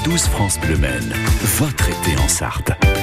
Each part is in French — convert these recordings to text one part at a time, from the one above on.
9-12 France Bleu Maine, votre été en Sarthe.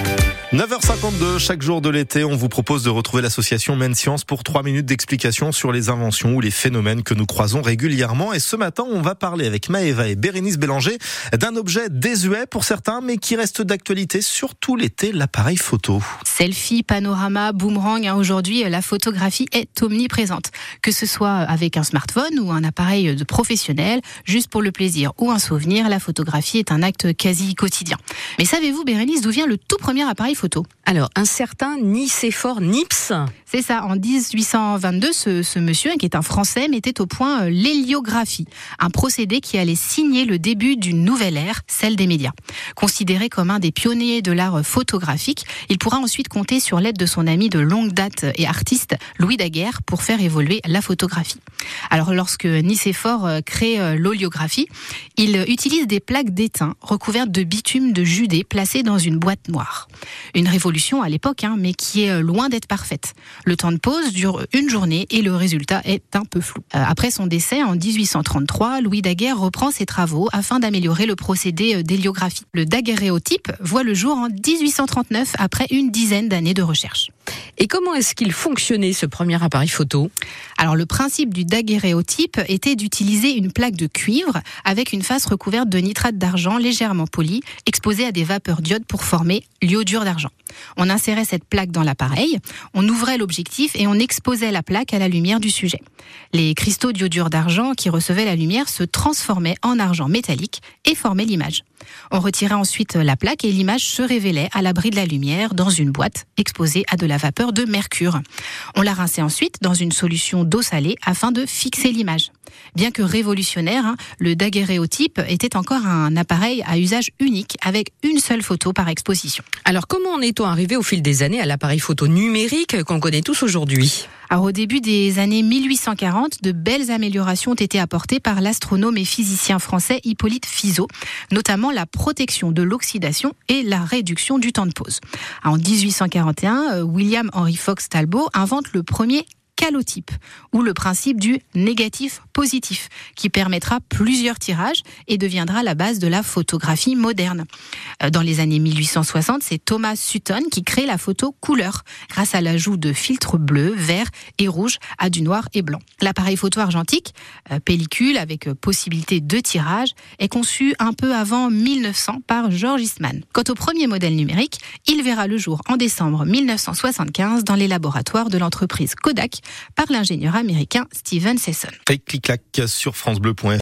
9h52, chaque jour de l'été, on vous propose de retrouver l'association Maine Science pour 3 minutes d'explication sur les inventions ou les phénomènes que nous croisons régulièrement. Et ce matin, on va parler avec Maëva et Bérénice Bélanger d'un objet désuet pour certains, mais qui reste d'actualité, surtout l'été, l'appareil photo. Selfie, panorama, boomerang, hein, aujourd'hui, la photographie est omniprésente. Que ce soit avec un smartphone ou un appareil de professionnel, juste pour le plaisir ou un souvenir, la photographie est un acte quasi quotidien. Mais savez-vous, Bérénice, d'où vient le tout premier appareil Alors, un certain Nicéphore Nips. C'est ça, en 1822, ce, ce, monsieur, qui est un Français, mettait au point euh, l'héliographie, un procédé qui allait signer le début d'une nouvelle ère, celle des médias. Considéré comme un des pionniers de l'art photographique, il pourra ensuite compter sur l'aide de son ami de longue date et artiste, Louis Daguerre, pour faire évoluer la photographie. Alors, lorsque Nicéphore euh, crée euh, l'oliographie, il utilise des plaques d'étain recouvertes de bitume de Judée placées dans une boîte noire. Une révolution à l'époque, hein, mais qui est loin d'être parfaite. Le temps de pause dure une journée et le résultat est un peu flou. Euh, après son décès en 1833, Louis Daguerre reprend ses travaux afin d'améliorer le procédé euh, d'héliographie. Le daguerréotype voit le jour en 1839 après une dizaine d'années de recherche. Et comment est-ce qu'il fonctionnait ce premier appareil photo? Alors le principe du daguerréotype était d'utiliser une plaque de cuivre avec une face recouverte de nitrate d'argent légèrement polie, exposée à des vapeurs d'iode pour former l'iodure d'argent. On insérait cette plaque dans l'appareil, on ouvrait l'objectif et on exposait la plaque à la lumière du sujet. Les cristaux d'iodure d'argent qui recevaient la lumière se transformaient en argent métallique et formaient l'image. On retirait ensuite la plaque et l'image se révélait à l'abri de la lumière dans une boîte exposée à de la vapeur de mercure. On la rinçait ensuite dans une solution d'eau salée afin de fixer l'image. Bien que révolutionnaire, hein, le daguerréotype était encore un appareil à usage unique avec une seule photo par exposition. Alors comment en est-on arrivé au fil des années à l'appareil photo numérique qu'on connaît tous aujourd'hui? Au début des années 1840, de belles améliorations ont été apportées par l'astronome et physicien français Hippolyte Fizeau, notamment la protection de l'oxydation et la réduction du temps de pause. En 1841, euh, William Henry Fox Talbot invente le premier calotype, ou le principe du négatif positif, qui permettra plusieurs tirages et deviendra la base de la photographie moderne. Euh, dans les années 1860, c'est Thomas Sutton qui crée la photo couleur, grâce à l'ajout de filtres bleus, verts et rouges à du noir et blanc. L'appareil photo argentique, euh, pellicule avec euh, possibilité de tirage, est conçu un peu avant 1900 par George Eastman. Quant au premier modèle numérique, il verra le jour en décembre 1975 dans les laboratoires de l'entreprise Kodak par l'ingénieur américain Steven Sesson.